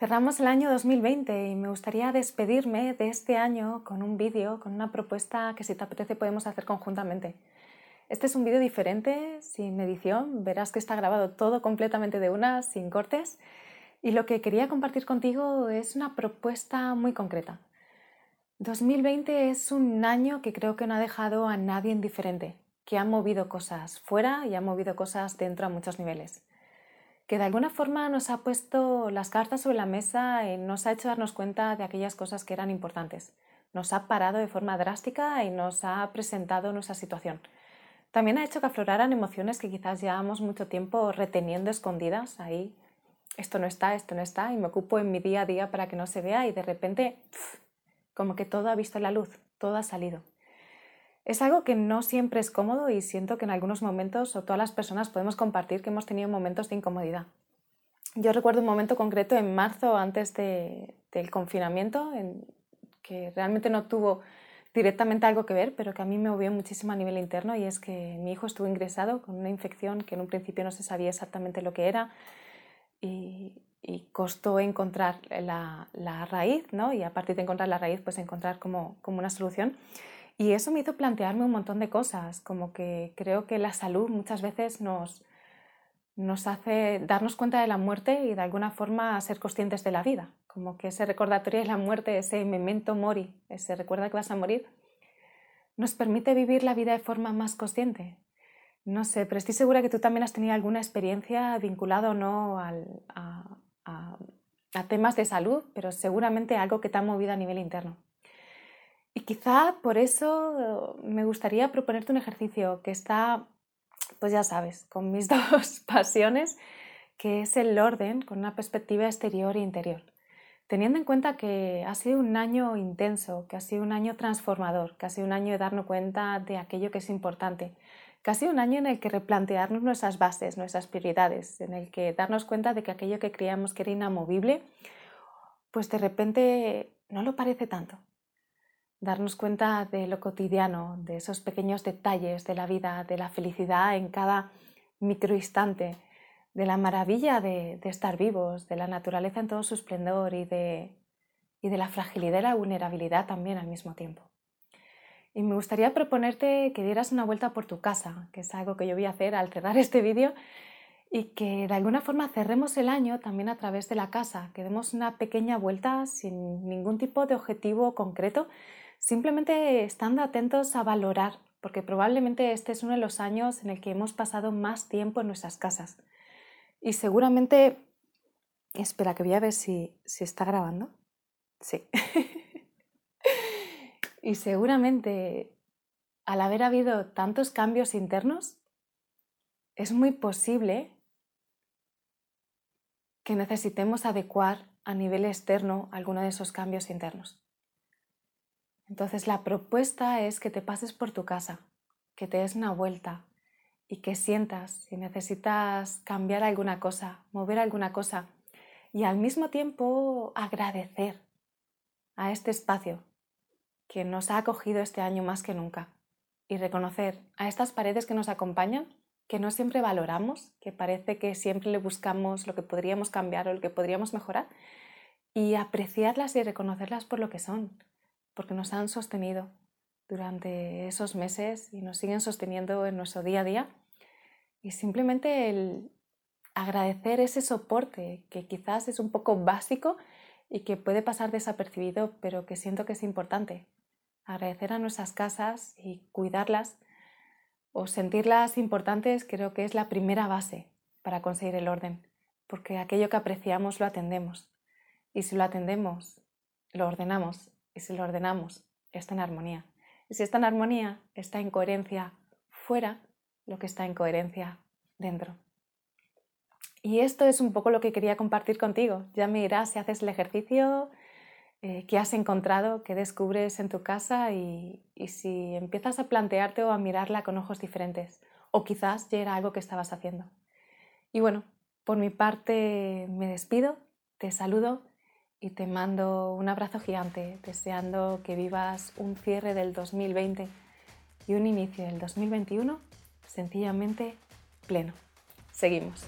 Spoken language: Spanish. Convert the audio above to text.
Cerramos el año 2020 y me gustaría despedirme de este año con un vídeo, con una propuesta que si te apetece podemos hacer conjuntamente. Este es un vídeo diferente, sin edición, verás que está grabado todo completamente de una, sin cortes, y lo que quería compartir contigo es una propuesta muy concreta. 2020 es un año que creo que no ha dejado a nadie indiferente, que ha movido cosas fuera y ha movido cosas dentro a muchos niveles que de alguna forma nos ha puesto las cartas sobre la mesa y nos ha hecho darnos cuenta de aquellas cosas que eran importantes. Nos ha parado de forma drástica y nos ha presentado nuestra situación. También ha hecho que afloraran emociones que quizás llevamos mucho tiempo reteniendo escondidas ahí. Esto no está, esto no está, y me ocupo en mi día a día para que no se vea y de repente, como que todo ha visto la luz, todo ha salido. Es algo que no siempre es cómodo y siento que en algunos momentos o todas las personas podemos compartir que hemos tenido momentos de incomodidad. Yo recuerdo un momento concreto en marzo antes del confinamiento en que realmente no tuvo directamente algo que ver, pero que a mí me movió muchísimo a nivel interno y es que mi hijo estuvo ingresado con una infección que en un principio no se sabía exactamente lo que era y, costó encontrar la, raíz, ¿no? Y a partir de encontrar la raíz, pues encontrar como, como una solución. Y eso me hizo plantearme un montón de cosas, como que creo que la salud muchas veces nos, nos hace darnos cuenta de la muerte y de alguna forma ser conscientes de la vida, como que ese recordatorio de la muerte, ese memento mori, ese recuerda que vas a morir, nos permite vivir la vida de forma más consciente. No sé, pero estoy segura que tú también has tenido alguna experiencia vinculada o no a, a temas de salud, pero seguramente algo que te ha movido a nivel interno. Y quizá por eso me gustaría proponerte un ejercicio que está, pues ya sabes, con mis dos pasiones, que es el orden con una perspectiva exterior e interior. Teniendo en cuenta que ha sido un año intenso, que ha sido un año transformador, que ha sido un año de darnos cuenta de aquello que es importante, que ha sido un año en el que replantearnos nuestras bases, nuestras prioridades, en el que darnos cuenta de que aquello que creíamos que era inamovible, pues de repente no lo parece tanto darnos cuenta de lo cotidiano, de esos pequeños detalles de la vida, de la felicidad en cada microinstante, de la maravilla de, estar vivos, de la naturaleza en todo su esplendor y de, y de la fragilidad y la vulnerabilidad también al mismo tiempo. Y me gustaría proponerte que dieras una vuelta por tu casa, que es algo que yo voy a hacer al cerrar este vídeo, y que de alguna forma cerremos el año también a través de la casa, que demos una pequeña vuelta sin ningún tipo de objetivo concreto, simplemente estando atentos a valorar, porque probablemente este es uno de los años en el que hemos pasado más tiempo en nuestras casas. Y seguramente, espera que voy a ver si, está grabando. Sí. y seguramente al haber habido tantos cambios internos, es muy posible que necesitemos adecuar a nivel externo alguno de esos cambios internos. Entonces la propuesta es que te pases por tu casa, que te des una vuelta y que sientas si necesitas cambiar alguna cosa, mover alguna cosa y al mismo tiempo agradecer a este espacio que nos ha acogido este año más que nunca y reconocer a estas paredes que nos acompañan, que no siempre valoramos, que parece que siempre le buscamos lo que podríamos cambiar o lo que podríamos mejorar, y apreciarlas y reconocerlas por lo que son, porque nos han sostenido durante esos meses y nos siguen sosteniendo en nuestro día a día. Y simplemente el agradecer ese soporte que quizás es un poco básico y que puede pasar desapercibido, pero que siento que es importante. Agradecer a nuestras casas y cuidarlas o sentirlas importantes creo que es la primera base para conseguir el orden, porque aquello que apreciamos lo atendemos. Y si lo atendemos, lo ordenamos si lo ordenamos, está en armonía. Y si está en armonía, está en coherencia fuera lo que está en coherencia dentro. Y esto es un poco lo que quería compartir contigo. Ya me dirás si haces el ejercicio, eh, qué has encontrado, qué descubres en tu casa y, si empiezas a plantearte o a mirarla con ojos diferentes. O quizás ya era algo que estabas haciendo. Y bueno, por mi parte me despido, te saludo y te mando un abrazo gigante, deseando que vivas un cierre del 2020 y un inicio del 2021 sencillamente pleno. Seguimos.